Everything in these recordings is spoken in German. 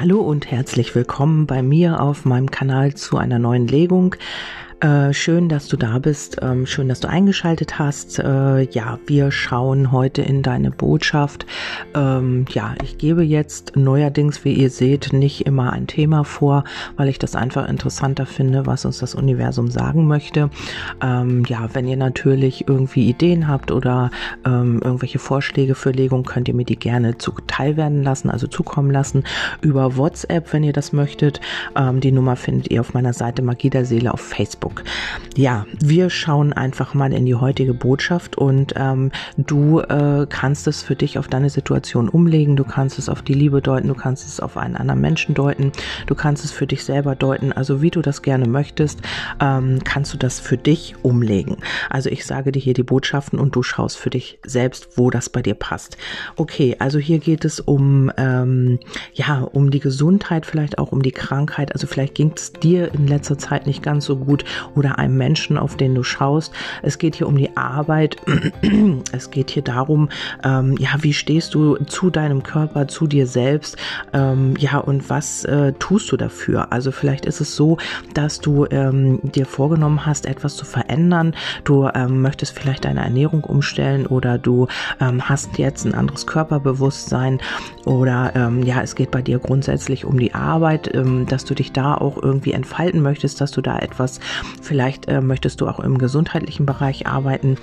Hallo und herzlich willkommen bei mir auf meinem Kanal zu einer neuen Legung. Äh, schön, dass du da bist. Ähm, schön, dass du eingeschaltet hast. Äh, ja, wir schauen heute in deine Botschaft. Ähm, ja, ich gebe jetzt neuerdings, wie ihr seht, nicht immer ein Thema vor, weil ich das einfach interessanter finde, was uns das Universum sagen möchte. Ähm, ja, wenn ihr natürlich irgendwie Ideen habt oder ähm, irgendwelche Vorschläge für Legung, könnt ihr mir die gerne zuteil werden lassen, also zukommen lassen über WhatsApp, wenn ihr das möchtet. Ähm, die Nummer findet ihr auf meiner Seite Magie der Seele auf Facebook. Facebook. Ja, wir schauen einfach mal in die heutige Botschaft und ähm, du äh, kannst es für dich auf deine Situation umlegen, du kannst es auf die Liebe deuten, du kannst es auf einen anderen Menschen deuten, du kannst es für dich selber deuten, also wie du das gerne möchtest, ähm, kannst du das für dich umlegen. Also ich sage dir hier die Botschaften und du schaust für dich selbst, wo das bei dir passt. Okay, also hier geht es um ähm, ja um die Gesundheit, vielleicht auch um die Krankheit. Also vielleicht ging es dir in letzter Zeit nicht ganz so gut oder einem Menschen, auf den du schaust. Es geht hier um die Arbeit. Es geht hier darum, ähm, ja, wie stehst du zu deinem Körper, zu dir selbst? Ähm, ja, und was äh, tust du dafür? Also vielleicht ist es so, dass du ähm, dir vorgenommen hast, etwas zu verändern. Du ähm, möchtest vielleicht deine Ernährung umstellen oder du ähm, hast jetzt ein anderes Körperbewusstsein oder ähm, ja, es geht bei dir grundsätzlich um die Arbeit, dass du dich da auch irgendwie entfalten möchtest, dass du da etwas Vielleicht äh, möchtest du auch im gesundheitlichen Bereich arbeiten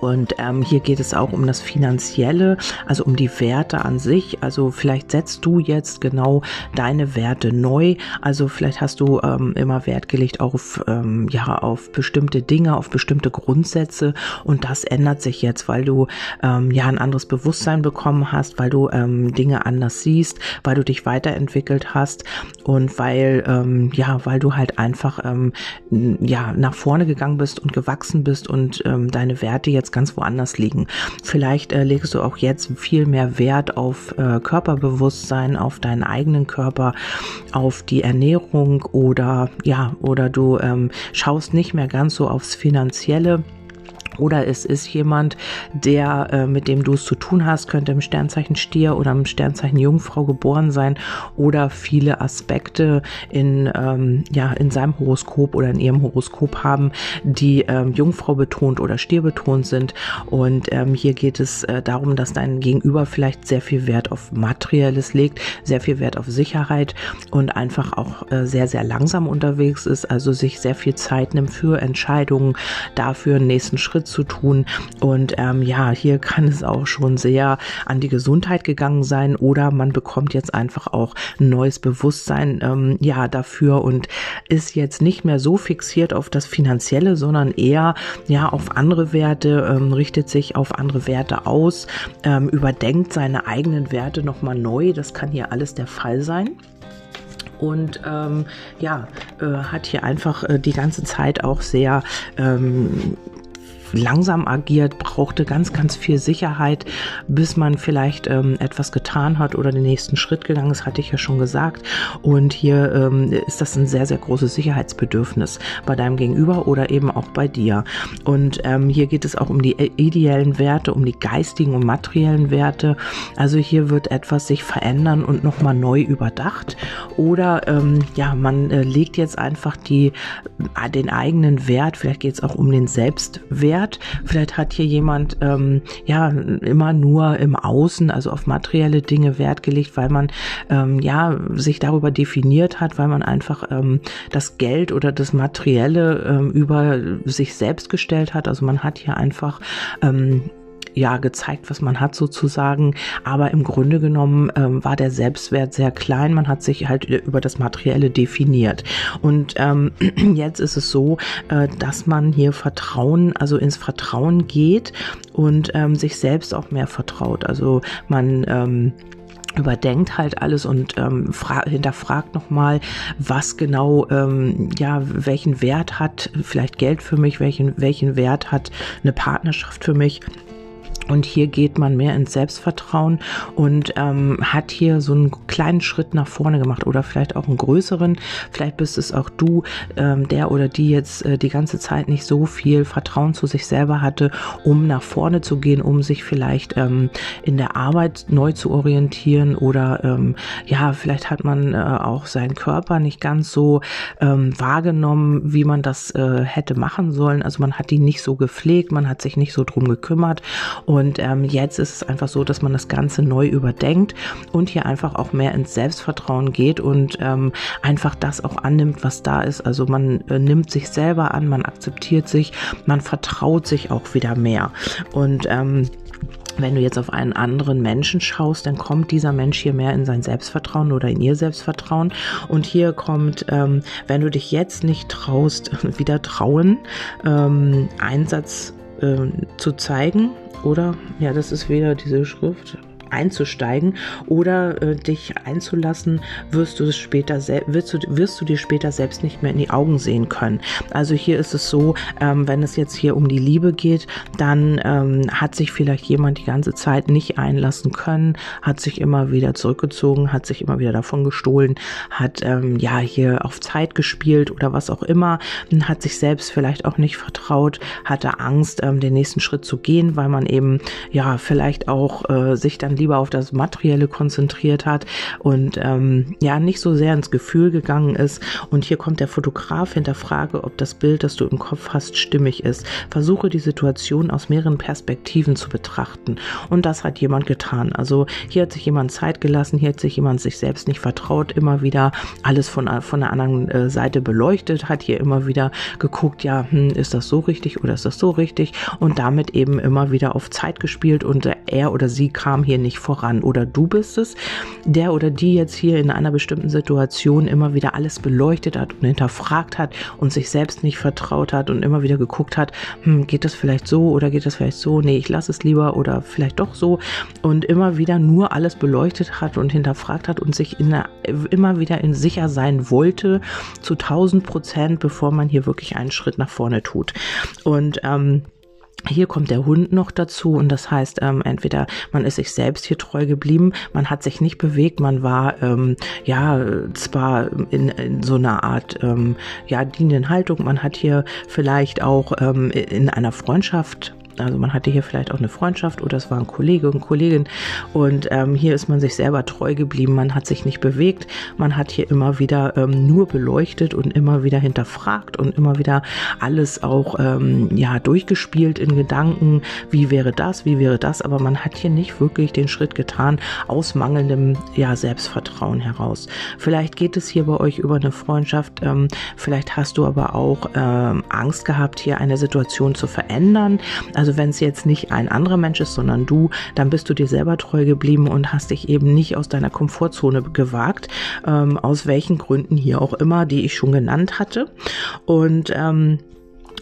und ähm, hier geht es auch um das Finanzielle, also um die Werte an sich. Also vielleicht setzt du jetzt genau deine Werte neu. Also vielleicht hast du ähm, immer Wert gelegt auf, ähm, ja, auf bestimmte Dinge, auf bestimmte Grundsätze. Und das ändert sich jetzt, weil du ähm, ja ein anderes Bewusstsein bekommen hast, weil du ähm, Dinge anders siehst, weil du dich weiterentwickelt hast und weil, ähm, ja, weil du halt einfach, ähm, ja, nach vorne gegangen bist und gewachsen bist und ähm, deine Werte jetzt jetzt ganz woanders liegen. Vielleicht äh, legst du auch jetzt viel mehr Wert auf äh, Körperbewusstsein, auf deinen eigenen Körper, auf die Ernährung oder ja, oder du ähm, schaust nicht mehr ganz so aufs Finanzielle oder es ist jemand, der äh, mit dem du es zu tun hast, könnte im Sternzeichen Stier oder im Sternzeichen Jungfrau geboren sein oder viele Aspekte in ähm, ja in seinem Horoskop oder in ihrem Horoskop haben, die ähm, Jungfrau betont oder Stier betont sind. Und ähm, hier geht es äh, darum, dass dein Gegenüber vielleicht sehr viel Wert auf Materielles legt, sehr viel Wert auf Sicherheit und einfach auch äh, sehr sehr langsam unterwegs ist, also sich sehr viel Zeit nimmt für Entscheidungen, dafür einen nächsten Schritt zu tun. Und ähm, ja, hier kann es auch schon sehr an die Gesundheit gegangen sein oder man bekommt jetzt einfach auch ein neues Bewusstsein ähm, ja dafür und ist jetzt nicht mehr so fixiert auf das Finanzielle, sondern eher ja auf andere Werte, ähm, richtet sich auf andere Werte aus, ähm, überdenkt seine eigenen Werte nochmal neu. Das kann hier alles der Fall sein und ähm, ja, äh, hat hier einfach äh, die ganze Zeit auch sehr ähm, langsam agiert, brauchte ganz, ganz viel Sicherheit, bis man vielleicht ähm, etwas getan hat oder den nächsten Schritt gegangen ist, hatte ich ja schon gesagt. Und hier ähm, ist das ein sehr, sehr großes Sicherheitsbedürfnis bei deinem Gegenüber oder eben auch bei dir. Und ähm, hier geht es auch um die ideellen Werte, um die geistigen und materiellen Werte. Also hier wird etwas sich verändern und nochmal neu überdacht. Oder ähm, ja, man äh, legt jetzt einfach die, äh, den eigenen Wert, vielleicht geht es auch um den Selbstwert, Wert. Vielleicht hat hier jemand ähm, ja immer nur im Außen, also auf materielle Dinge Wert gelegt, weil man ähm, ja sich darüber definiert hat, weil man einfach ähm, das Geld oder das Materielle ähm, über sich selbst gestellt hat. Also man hat hier einfach ähm, ja gezeigt, was man hat sozusagen. Aber im Grunde genommen ähm, war der Selbstwert sehr klein. Man hat sich halt über das Materielle definiert. Und ähm, jetzt ist es so, äh, dass man hier Vertrauen, also ins Vertrauen geht und ähm, sich selbst auch mehr vertraut. Also man ähm, überdenkt halt alles und ähm, hinterfragt nochmal, was genau, ähm, ja, welchen Wert hat vielleicht Geld für mich, welchen, welchen Wert hat eine Partnerschaft für mich Und hier geht man mehr ins Selbstvertrauen und ähm, hat hier so einen kleinen Schritt nach vorne gemacht oder vielleicht auch einen größeren. Vielleicht bist es auch du, ähm, der oder die jetzt äh, die ganze Zeit nicht so viel Vertrauen zu sich selber hatte, um nach vorne zu gehen, um sich vielleicht ähm, in der Arbeit neu zu orientieren oder ähm, ja, vielleicht hat man äh, auch seinen Körper nicht ganz so ähm, wahrgenommen, wie man das äh, hätte machen sollen. Also man hat ihn nicht so gepflegt, man hat sich nicht so drum gekümmert. Und ähm, jetzt ist es einfach so, dass man das Ganze neu überdenkt und hier einfach auch mehr ins Selbstvertrauen geht und ähm, einfach das auch annimmt, was da ist. Also man äh, nimmt sich selber an, man akzeptiert sich, man vertraut sich auch wieder mehr. Und ähm, wenn du jetzt auf einen anderen Menschen schaust, dann kommt dieser Mensch hier mehr in sein Selbstvertrauen oder in ihr Selbstvertrauen. Und hier kommt, ähm, wenn du dich jetzt nicht traust, wieder trauen, ähm, Einsatz äh, zu zeigen, oder? Ja, das ist wieder diese Schrift einzusteigen oder äh, dich einzulassen, wirst du es später wirst du, wirst du dir später selbst nicht mehr in die Augen sehen können. Also hier ist es so, ähm, wenn es jetzt hier um die Liebe geht, dann ähm, hat sich vielleicht jemand die ganze Zeit nicht einlassen können, hat sich immer wieder zurückgezogen, hat sich immer wieder davon gestohlen, hat ähm, ja hier auf Zeit gespielt oder was auch immer, hat sich selbst vielleicht auch nicht vertraut, hatte Angst, ähm, den nächsten Schritt zu gehen, weil man eben ja vielleicht auch äh, sich dann lieber auf das Materielle konzentriert hat und ähm, ja nicht so sehr ins Gefühl gegangen ist. Und hier kommt der Fotograf hinterfrage, ob das Bild, das du im Kopf hast, stimmig ist. Versuche die Situation aus mehreren Perspektiven zu betrachten. Und das hat jemand getan. Also hier hat sich jemand Zeit gelassen, hier hat sich jemand sich selbst nicht vertraut, immer wieder alles von, von der anderen äh, Seite beleuchtet, hat hier immer wieder geguckt, ja, hm, ist das so richtig oder ist das so richtig? Und damit eben immer wieder auf Zeit gespielt und er oder sie kam hier nicht voran. Oder du bist es, der oder die jetzt hier in einer bestimmten Situation immer wieder alles beleuchtet hat und hinterfragt hat und sich selbst nicht vertraut hat und immer wieder geguckt hat, hm, geht das vielleicht so oder geht das vielleicht so? Nee, ich lasse es lieber oder vielleicht doch so. Und immer wieder nur alles beleuchtet hat und hinterfragt hat und sich der, immer wieder in sicher sein wollte, zu 1000 Prozent, bevor man hier wirklich einen Schritt nach vorne tut. Und ähm, hier kommt der Hund noch dazu und das heißt, ähm, entweder man ist sich selbst hier treu geblieben, man hat sich nicht bewegt, man war ähm, ja zwar in, in so einer Art ähm, ja dienenden Haltung, man hat hier vielleicht auch ähm, in einer Freundschaft also man hatte hier vielleicht auch eine Freundschaft oder es war ein Kollege und Kollegin. Und ähm, hier ist man sich selber treu geblieben, man hat sich nicht bewegt, man hat hier immer wieder ähm, nur beleuchtet und immer wieder hinterfragt und immer wieder alles auch ähm, ja durchgespielt in Gedanken, wie wäre das, wie wäre das, aber man hat hier nicht wirklich den Schritt getan aus mangelndem ja Selbstvertrauen heraus. Vielleicht geht es hier bei euch über eine Freundschaft, ähm, vielleicht hast du aber auch ähm, Angst gehabt, hier eine Situation zu verändern. Also also wenn es jetzt nicht ein anderer Mensch ist, sondern du, dann bist du dir selber treu geblieben und hast dich eben nicht aus deiner Komfortzone gewagt, ähm, aus welchen Gründen hier auch immer, die ich schon genannt hatte. Und ähm,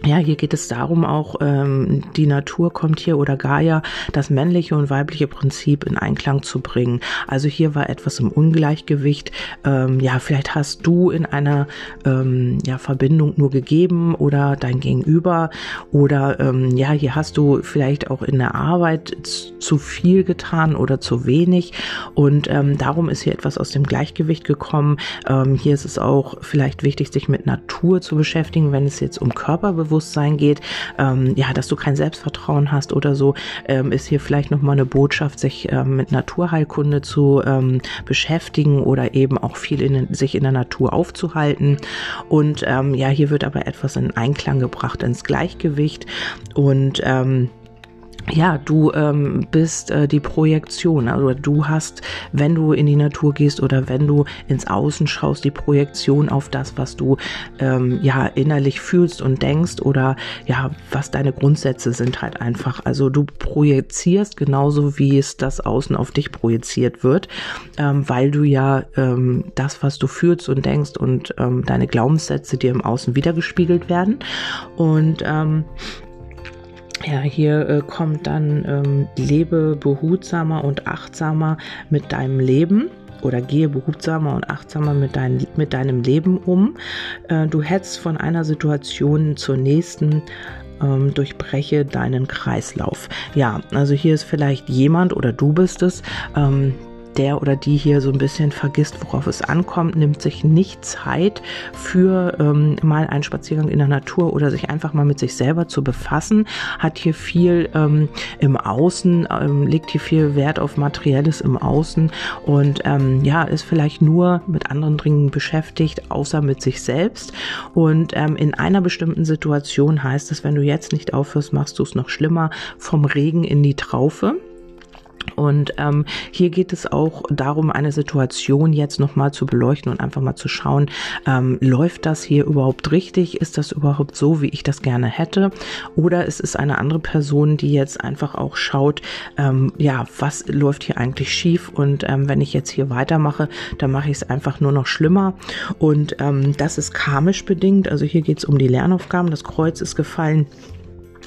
ja, hier geht es darum auch, ähm, die Natur kommt hier oder Gaia, das männliche und weibliche Prinzip in Einklang zu bringen. Also hier war etwas im Ungleichgewicht. Ähm, ja, vielleicht hast du in einer ähm, ja, Verbindung nur gegeben oder dein Gegenüber oder ähm, ja, hier hast du vielleicht auch in der Arbeit zu viel getan oder zu wenig und ähm, darum ist hier etwas aus dem Gleichgewicht gekommen. Ähm, hier ist es auch vielleicht wichtig, sich mit Natur zu beschäftigen, wenn es jetzt um Körperbewusstsein Selbstbewusstsein geht, ähm, ja, dass du kein Selbstvertrauen hast oder so, ähm, ist hier vielleicht nochmal eine Botschaft, sich ähm, mit Naturheilkunde zu ähm, beschäftigen oder eben auch viel in, sich in der Natur aufzuhalten. Und ähm, ja, hier wird aber etwas in Einklang gebracht, ins Gleichgewicht und ähm, ja, du ähm, bist äh, die Projektion. Also du hast, wenn du in die Natur gehst oder wenn du ins Außen schaust, die Projektion auf das, was du ähm, ja innerlich fühlst und denkst oder ja, was deine Grundsätze sind halt einfach. Also du projizierst genauso wie es das Außen auf dich projiziert wird, ähm, weil du ja ähm, das, was du fühlst und denkst und ähm, deine Glaubenssätze dir im Außen wiedergespiegelt werden. Und ähm, ja, hier äh, kommt dann ähm, lebe behutsamer und achtsamer mit deinem Leben oder gehe behutsamer und achtsamer mit, dein, mit deinem Leben um. Äh, du hetzt von einer Situation zur nächsten ähm, durchbreche deinen Kreislauf. Ja, also hier ist vielleicht jemand oder du bist es, ähm, der oder die hier so ein bisschen vergisst, worauf es ankommt, nimmt sich nicht Zeit für ähm, mal einen Spaziergang in der Natur oder sich einfach mal mit sich selber zu befassen, hat hier viel ähm, im Außen, ähm, legt hier viel Wert auf Materielles im Außen und ähm, ja, ist vielleicht nur mit anderen Dingen beschäftigt, außer mit sich selbst. Und ähm, in einer bestimmten Situation heißt es, wenn du jetzt nicht aufhörst, machst du es noch schlimmer, vom Regen in die Traufe. Und ähm, hier geht es auch darum, eine Situation jetzt nochmal zu beleuchten und einfach mal zu schauen, ähm, läuft das hier überhaupt richtig? Ist das überhaupt so, wie ich das gerne hätte? Oder ist es eine andere Person, die jetzt einfach auch schaut, ähm, ja, was läuft hier eigentlich schief? Und ähm, wenn ich jetzt hier weitermache, dann mache ich es einfach nur noch schlimmer. Und ähm, das ist karmisch bedingt. Also hier geht es um die Lernaufgaben. Das Kreuz ist gefallen.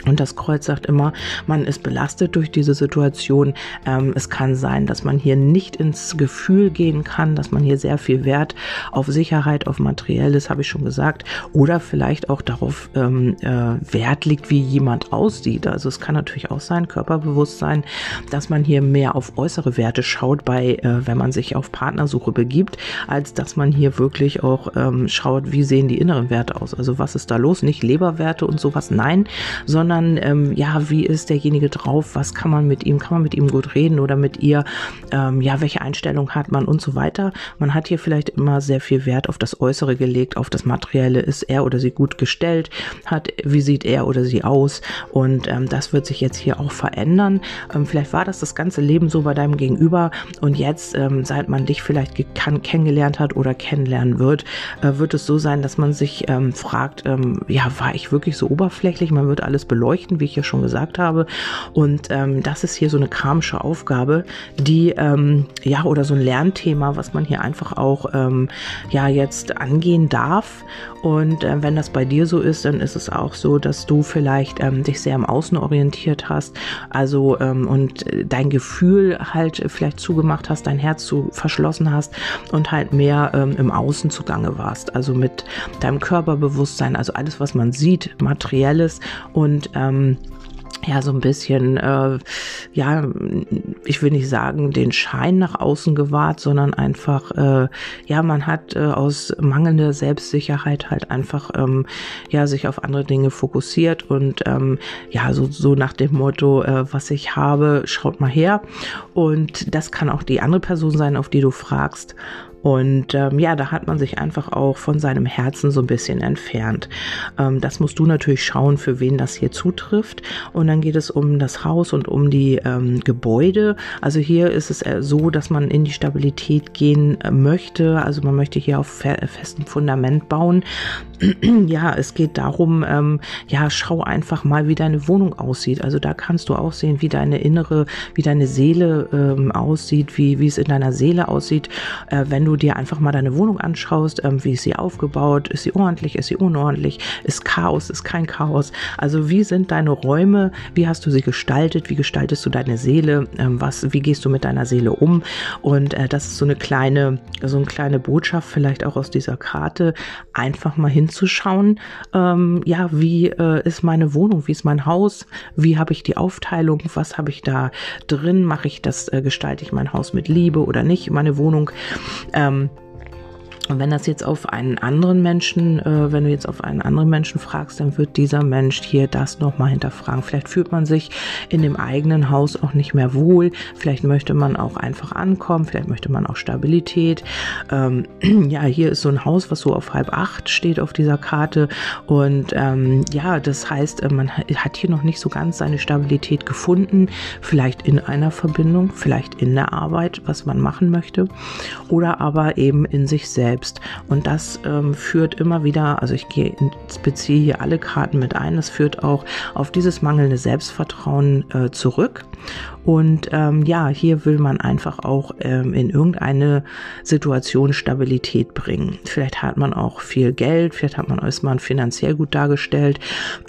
Und das Kreuz sagt immer, man ist belastet durch diese Situation. Ähm, es kann sein, dass man hier nicht ins Gefühl gehen kann, dass man hier sehr viel Wert auf Sicherheit, auf Materielles, habe ich schon gesagt, oder vielleicht auch darauf ähm, äh, Wert liegt, wie jemand aussieht. Also es kann natürlich auch sein, Körperbewusstsein, dass man hier mehr auf äußere Werte schaut, bei, äh, wenn man sich auf Partnersuche begibt, als dass man hier wirklich auch ähm, schaut, wie sehen die inneren Werte aus. Also was ist da los? Nicht Leberwerte und sowas, nein, sondern sondern ähm, ja, wie ist derjenige drauf, was kann man mit ihm, kann man mit ihm gut reden oder mit ihr, ähm, ja, welche Einstellung hat man und so weiter. Man hat hier vielleicht immer sehr viel Wert auf das Äußere gelegt, auf das Materielle, ist er oder sie gut gestellt, hat, wie sieht er oder sie aus und ähm, das wird sich jetzt hier auch verändern. Ähm, vielleicht war das das ganze Leben so bei deinem Gegenüber und jetzt, ähm, seit man dich vielleicht kennengelernt hat oder kennenlernen wird, äh, wird es so sein, dass man sich ähm, fragt, ähm, ja, war ich wirklich so oberflächlich? Man wird alles beleuchten beleuchten, wie ich ja schon gesagt habe. Und ähm, das ist hier so eine karmische Aufgabe, die ähm, ja oder so ein Lernthema, was man hier einfach auch ähm, ja jetzt angehen darf. Und äh, wenn das bei dir so ist, dann ist es auch so, dass du vielleicht ähm, dich sehr im Außen orientiert hast, also ähm, und dein Gefühl halt vielleicht zugemacht hast, dein Herz zu verschlossen hast und halt mehr ähm, im Außen zugange warst, also mit deinem Körperbewusstsein, also alles, was man sieht, materielles ähm, ja, so ein bisschen, äh, ja, ich will nicht sagen, den Schein nach außen gewahrt, sondern einfach, äh, ja, man hat äh, aus mangelnder Selbstsicherheit halt einfach, ähm, ja, sich auf andere Dinge fokussiert und ähm, ja, so, so nach dem Motto, äh, was ich habe, schaut mal her. Und das kann auch die andere Person sein, auf die du fragst. Und ähm, ja, da hat man sich einfach auch von seinem Herzen so ein bisschen entfernt. Ähm, das musst du natürlich schauen, für wen das hier zutrifft. Und dann geht es um das Haus und um die ähm, Gebäude. Also hier ist es äh, so, dass man in die Stabilität gehen äh, möchte. Also man möchte hier auf fe festem Fundament bauen. ja, es geht darum, ähm, ja, schau einfach mal, wie deine Wohnung aussieht. Also da kannst du auch sehen, wie deine innere, wie deine Seele ähm, aussieht, wie, wie es in deiner Seele aussieht, äh, wenn du dir einfach mal deine Wohnung anschaust, ähm, wie ist sie aufgebaut, ist sie ordentlich, ist sie unordentlich, ist Chaos, ist kein Chaos. Also wie sind deine Räume, wie hast du sie gestaltet, wie gestaltest du deine Seele, ähm, was, wie gehst du mit deiner Seele um? Und äh, das ist so eine kleine, so eine kleine Botschaft vielleicht auch aus dieser Karte, einfach mal hinzuschauen, ähm, ja, wie äh, ist meine Wohnung, wie ist mein Haus, wie habe ich die Aufteilung, was habe ich da drin, mache ich das, äh, gestalte ich mein Haus mit Liebe oder nicht, meine Wohnung. Ähm, und wenn das jetzt auf einen anderen Menschen, äh, wenn du jetzt auf einen anderen Menschen fragst, dann wird dieser Mensch hier das nochmal hinterfragen. Vielleicht fühlt man sich in dem eigenen Haus auch nicht mehr wohl. Vielleicht möchte man auch einfach ankommen. Vielleicht möchte man auch Stabilität. Ähm, ja, hier ist so ein Haus, was so auf halb acht steht auf dieser Karte. Und ähm, ja, das heißt, äh, man hat hier noch nicht so ganz seine Stabilität gefunden. Vielleicht in einer Verbindung, vielleicht in der Arbeit, was man machen möchte. Oder aber eben in sich selbst selbst. Und das ähm, führt immer wieder, also ich gehe, beziehe hier alle Karten mit ein, das führt auch auf dieses mangelnde Selbstvertrauen äh, zurück. Und ähm, ja, hier will man einfach auch ähm, in irgendeine Situation Stabilität bringen. Vielleicht hat man auch viel Geld, vielleicht hat man ist man finanziell gut dargestellt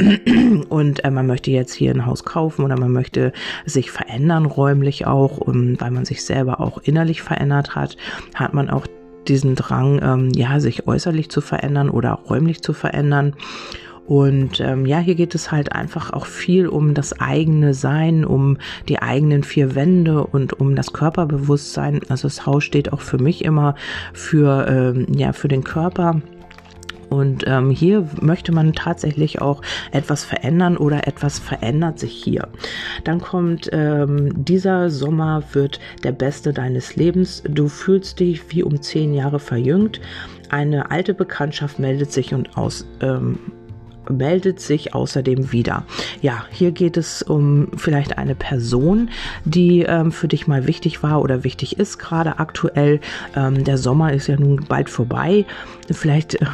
und äh, man möchte jetzt hier ein Haus kaufen oder man möchte sich verändern räumlich auch, um, weil man sich selber auch innerlich verändert hat, hat man auch diesen Drang, ähm, ja, sich äußerlich zu verändern oder räumlich zu verändern. Und ähm, ja, hier geht es halt einfach auch viel um das eigene Sein, um die eigenen vier Wände und um das Körperbewusstsein. Also das Haus steht auch für mich immer für, ähm, ja, für den Körper. Und ähm, hier möchte man tatsächlich auch etwas verändern oder etwas verändert sich hier. Dann kommt ähm, dieser Sommer wird der beste deines Lebens. Du fühlst dich wie um zehn Jahre verjüngt. Eine alte Bekanntschaft meldet sich und aus ähm, meldet sich außerdem wieder. Ja, hier geht es um vielleicht eine Person, die ähm, für dich mal wichtig war oder wichtig ist, gerade aktuell. Ähm, der Sommer ist ja nun bald vorbei. Vielleicht äh,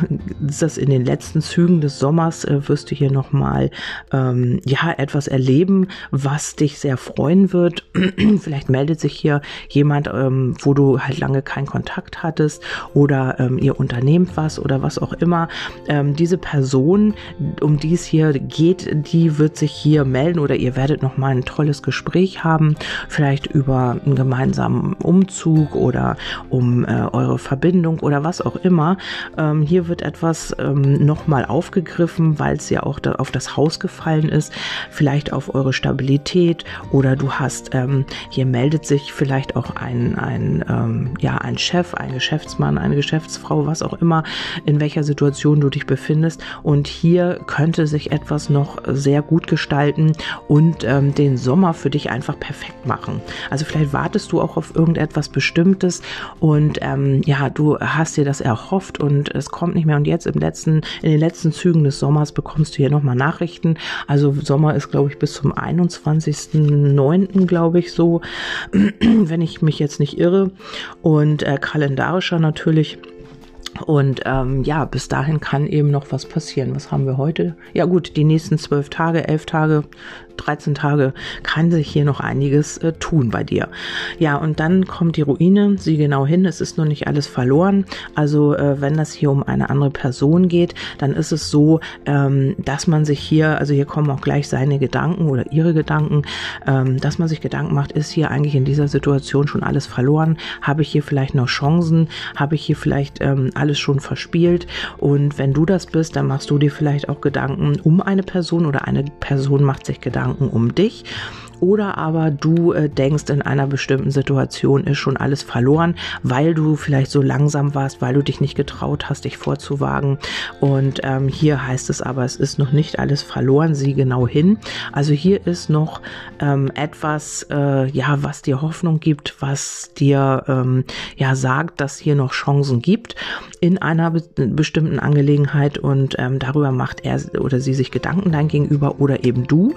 ist das in den letzten Zügen des Sommers, äh, wirst du hier nochmal ähm, ja, etwas erleben, was dich sehr freuen wird. vielleicht meldet sich hier jemand, ähm, wo du halt lange keinen Kontakt hattest oder ähm, ihr unternehmt was oder was auch immer. Ähm, diese Person, um die es hier geht, die wird sich hier melden oder ihr werdet noch mal ein tolles Gespräch haben, vielleicht über einen gemeinsamen Umzug oder um äh, eure Verbindung oder was auch immer. Ähm, hier wird etwas ähm, noch mal aufgegriffen, weil es ja auch da auf das Haus gefallen ist, vielleicht auf eure Stabilität oder du hast, ähm, hier meldet sich vielleicht auch ein, ein, ähm, ja, ein Chef, ein Geschäftsmann, eine Geschäftsfrau, was auch immer, in welcher Situation du dich befindest und hier könnte sich etwas noch sehr gut gestalten und ähm, den Sommer für dich einfach perfekt machen. Also vielleicht wartest du auch auf irgendetwas Bestimmtes und ähm, ja, du hast dir das erhofft und es kommt nicht mehr. Und jetzt im letzten, in den letzten Zügen des Sommers bekommst du hier nochmal Nachrichten. Also Sommer ist, glaube ich, bis zum 21.09., glaube ich, so, wenn ich mich jetzt nicht irre. Und äh, kalendarischer natürlich und ähm, ja, bis dahin kann eben noch was passieren. Was haben wir heute? Ja gut, die nächsten zwölf Tage, elf Tage, 13 Tage kann sich hier noch einiges äh, tun bei dir. Ja, und dann kommt die Ruine, sieh genau hin, es ist noch nicht alles verloren. Also äh, wenn das hier um eine andere Person geht, dann ist es so, ähm, dass man sich hier, also hier kommen auch gleich seine Gedanken oder ihre Gedanken, ähm, dass man sich Gedanken macht, ist hier eigentlich in dieser Situation schon alles verloren? Habe ich hier vielleicht noch Chancen? Habe ich hier vielleicht ähm, alles schon verspielt? Und wenn du das bist, dann machst du dir vielleicht auch Gedanken um eine Person oder eine Person macht sich Gedanken Gedanken um dich oder aber du äh, denkst, in einer bestimmten Situation ist schon alles verloren, weil du vielleicht so langsam warst, weil du dich nicht getraut hast, dich vorzuwagen. Und ähm, hier heißt es aber, es ist noch nicht alles verloren, sieh genau hin. Also hier ist noch ähm, etwas, äh, ja, was dir Hoffnung gibt, was dir ähm, ja sagt, dass hier noch Chancen gibt in einer be bestimmten Angelegenheit und ähm, darüber macht er oder sie sich Gedanken dein gegenüber oder eben du.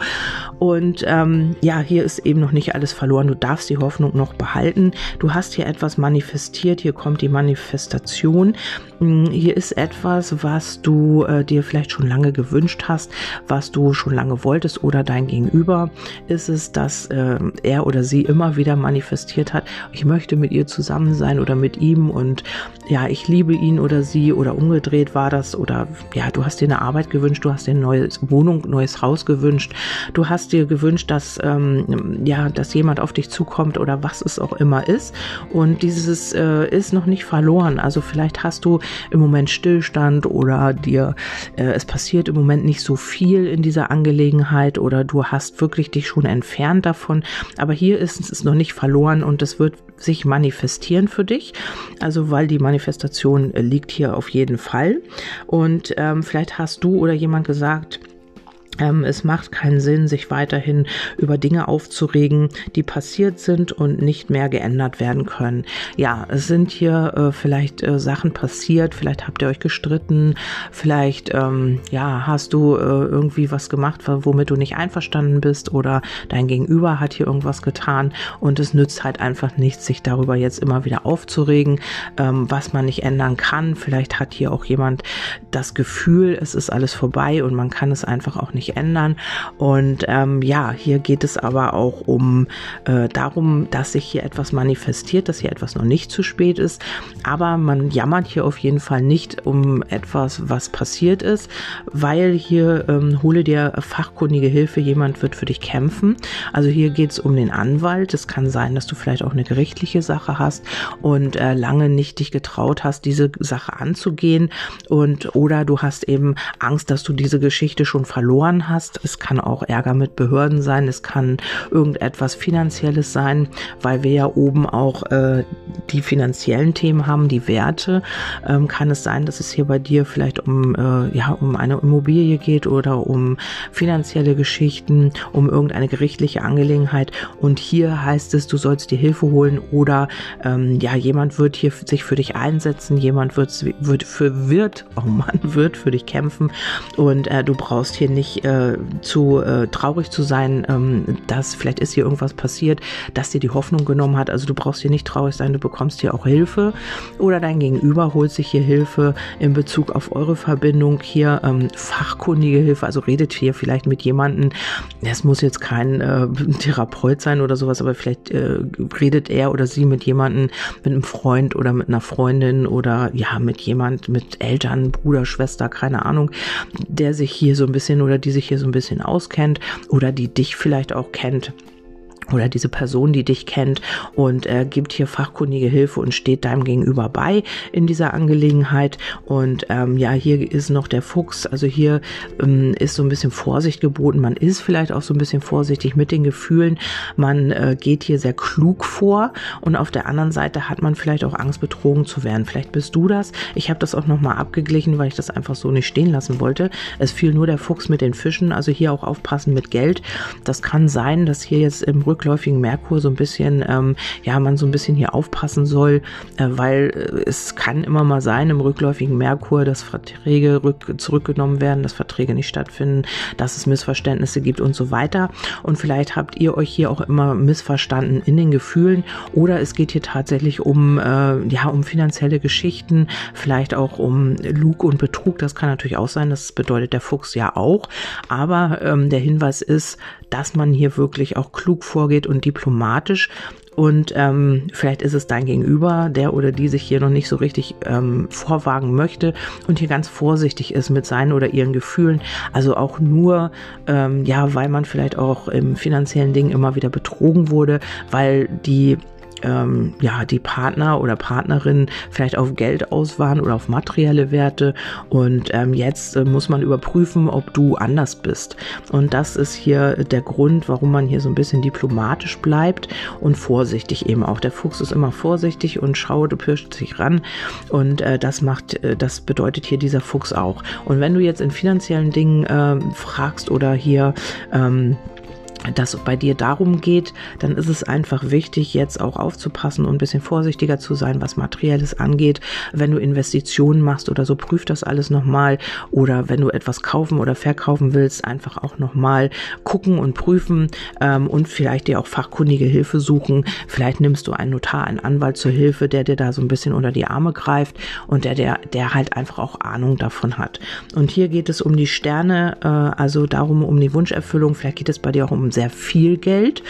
Und ähm, ja, hier ist eben noch nicht alles verloren. Du darfst die Hoffnung noch behalten. Du hast hier etwas manifestiert. Hier kommt die Manifestation. Hm, hier ist etwas, was du äh, dir vielleicht schon lange gewünscht hast, was du schon lange wolltest oder dein Gegenüber ist es, dass äh, er oder sie immer wieder manifestiert hat, ich möchte mit ihr zusammen sein oder mit ihm und ja, ich liebe ihn oder sie oder umgedreht war das oder ja, du hast dir eine Arbeit gewünscht, du hast dir eine neue Wohnung, neues Haus gewünscht, du hast dir gewünscht, dass ähm, ja, dass jemand auf dich zukommt oder was es auch immer ist und dieses äh, ist noch nicht verloren. Also vielleicht hast du im Moment Stillstand oder dir äh, es passiert im Moment nicht so viel in dieser Angelegenheit oder du hast wirklich dich schon entfernt davon. Aber hier ist es noch nicht verloren und es wird sich manifestieren für dich. Also weil die Manifestation äh, liegt hier auf jeden Fall. Und ähm, vielleicht hast du oder jemand gesagt, es macht keinen Sinn, sich weiterhin über Dinge aufzuregen, die passiert sind und nicht mehr geändert werden können. Ja, es sind hier äh, vielleicht äh, Sachen passiert, vielleicht habt ihr euch gestritten, vielleicht ähm, ja hast du äh, irgendwie was gemacht, womit du nicht einverstanden bist oder dein Gegenüber hat hier irgendwas getan und es nützt halt einfach nichts, sich darüber jetzt immer wieder aufzuregen, ähm, was man nicht ändern kann. Vielleicht hat hier auch jemand das Gefühl, es ist alles vorbei und man kann es einfach auch nicht nicht ändern. Und ähm, ja, hier geht es aber auch um äh, darum, dass sich hier etwas manifestiert, dass hier etwas noch nicht zu spät ist. Aber man jammert hier auf jeden Fall nicht um etwas, was passiert ist, weil hier ähm, hole dir fachkundige Hilfe, jemand wird für dich kämpfen. Also hier geht es um den Anwalt. Es kann sein, dass du vielleicht auch eine gerichtliche Sache hast und äh, lange nicht dich getraut hast, diese Sache anzugehen und oder du hast eben Angst, dass du diese Geschichte schon verloren hast. Es kann auch Ärger mit Behörden sein, es kann irgendetwas finanzielles sein, weil wir ja oben auch äh, die finanziellen Themen haben, die Werte. Ähm, kann es sein, dass es hier bei dir vielleicht um äh, ja um eine Immobilie geht oder um finanzielle Geschichten, um irgendeine gerichtliche Angelegenheit und hier heißt es, du sollst dir Hilfe holen oder ähm, ja jemand wird hier sich für dich einsetzen, jemand wird wird für wird oh Mann wird für dich kämpfen und äh, du brauchst hier nicht äh, zu äh, traurig zu sein, ähm, dass vielleicht ist hier irgendwas passiert, dass dir die Hoffnung genommen hat. Also du brauchst hier nicht traurig sein, du bekommst hier auch Hilfe oder dein Gegenüber holt sich hier Hilfe in Bezug auf eure Verbindung hier ähm, fachkundige Hilfe. Also redet hier vielleicht mit jemandem. Es muss jetzt kein äh, Therapeut sein oder sowas, aber vielleicht äh, redet er oder sie mit jemandem, mit einem Freund oder mit einer Freundin oder ja mit jemand, mit Eltern, Bruder, Schwester, keine Ahnung, der sich hier so ein bisschen oder die sich hier so ein bisschen auskennt oder die dich vielleicht auch kennt oder diese Person, die dich kennt und äh, gibt hier fachkundige Hilfe und steht deinem Gegenüber bei in dieser Angelegenheit. Und ähm, ja, hier ist noch der Fuchs. Also hier ähm, ist so ein bisschen Vorsicht geboten. Man ist vielleicht auch so ein bisschen vorsichtig mit den Gefühlen. Man äh, geht hier sehr klug vor und auf der anderen Seite hat man vielleicht auch Angst, betrogen zu werden. Vielleicht bist du das. Ich habe das auch nochmal abgeglichen, weil ich das einfach so nicht stehen lassen wollte. Es fiel nur der Fuchs mit den Fischen. Also hier auch aufpassen mit Geld. Das kann sein, dass hier jetzt im Rücken rückläufigen Merkur so ein bisschen, ähm, ja, man so ein bisschen hier aufpassen soll, äh, weil äh, es kann immer mal sein im rückläufigen Merkur, dass Verträge rück, zurückgenommen werden, dass Verträge nicht stattfinden, dass es Missverständnisse gibt und so weiter. Und vielleicht habt ihr euch hier auch immer missverstanden in den Gefühlen oder es geht hier tatsächlich um, äh, ja, um finanzielle Geschichten, vielleicht auch um Lug und Betrug. Das kann natürlich auch sein, das bedeutet der Fuchs ja auch. Aber ähm, der Hinweis ist, dass man hier wirklich auch klug vorgeht und diplomatisch. Und ähm, vielleicht ist es dein Gegenüber, der oder die sich hier noch nicht so richtig ähm, vorwagen möchte und hier ganz vorsichtig ist mit seinen oder ihren Gefühlen. Also auch nur, ähm, ja, weil man vielleicht auch im finanziellen Ding immer wieder betrogen wurde, weil die ähm, ja, die Partner oder Partnerin vielleicht auf Geld aus waren oder auf materielle Werte. Und ähm, jetzt äh, muss man überprüfen, ob du anders bist. Und das ist hier der Grund, warum man hier so ein bisschen diplomatisch bleibt und vorsichtig eben auch. Der Fuchs ist immer vorsichtig und schaut, pirscht sich ran. Und äh, das macht, äh, das bedeutet hier dieser Fuchs auch. Und wenn du jetzt in finanziellen Dingen äh, fragst oder hier ähm, dass bei dir darum geht, dann ist es einfach wichtig, jetzt auch aufzupassen und ein bisschen vorsichtiger zu sein, was Materielles angeht. Wenn du Investitionen machst oder so, prüf das alles nochmal. Oder wenn du etwas kaufen oder verkaufen willst, einfach auch nochmal gucken und prüfen ähm, und vielleicht dir auch fachkundige Hilfe suchen. Vielleicht nimmst du einen Notar, einen Anwalt zur Hilfe, der dir da so ein bisschen unter die Arme greift und der, der, der halt einfach auch Ahnung davon hat. Und hier geht es um die Sterne, äh, also darum, um die Wunscherfüllung. Vielleicht geht es bei dir auch um sehr viel Geld.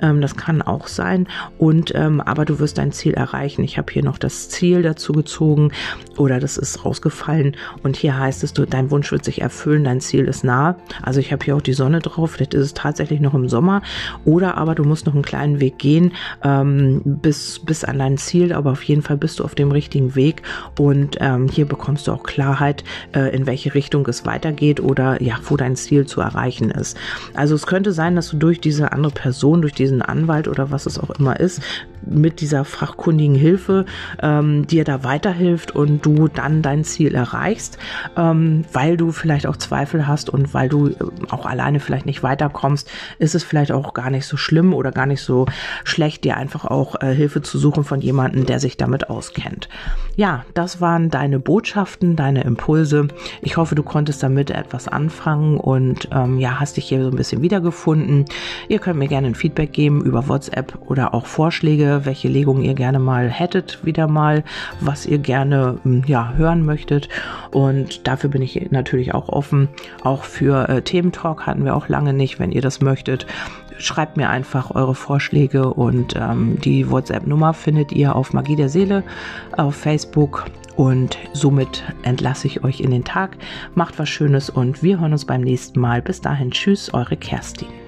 Ähm, das kann auch sein. Und ähm, aber du wirst dein Ziel erreichen. Ich habe hier noch das Ziel dazu gezogen oder das ist rausgefallen. Und hier heißt es, du, dein Wunsch wird sich erfüllen, dein Ziel ist nah. Also ich habe hier auch die Sonne drauf. Vielleicht ist es tatsächlich noch im Sommer. Oder aber du musst noch einen kleinen Weg gehen ähm, bis, bis an dein Ziel. Aber auf jeden Fall bist du auf dem richtigen Weg. Und ähm, hier bekommst du auch Klarheit, äh, in welche Richtung es weitergeht oder ja, wo dein Ziel zu erreichen ist. Also es könnte sein, dass du durch diese andere Person, durch diesen Anwalt oder was es auch immer ist, mit dieser fachkundigen Hilfe ähm, dir da weiterhilft und du dann dein Ziel erreichst, ähm, weil du vielleicht auch Zweifel hast und weil du äh, auch alleine vielleicht nicht weiterkommst, ist es vielleicht auch gar nicht so schlimm oder gar nicht so schlecht, dir einfach auch äh, Hilfe zu suchen von jemandem, der sich damit auskennt. Ja, das waren deine Botschaften, deine Impulse. Ich hoffe, du konntest damit etwas anfangen und ähm, ja, hast dich hier so ein bisschen wiedergefunden. Ihr könnt mir gerne ein Feedback geben über WhatsApp oder auch Vorschläge Vorschläge, welche Legung ihr gerne mal hättet, wieder mal, was ihr gerne hm, ja, hören möchtet. Und dafür bin ich natürlich auch offen. Auch für äh, Thementalk hatten wir auch lange nicht, wenn ihr das möchtet schreibt mir einfach eure Vorschläge und ähm, die WhatsApp-Nummer findet ihr auf Magie der Seele auf Facebook. Und somit entlasse ich euch in den Tag. Macht was Schönes und wir hören uns beim nächsten Mal. Bis dahin, tschüss, eure Kerstin.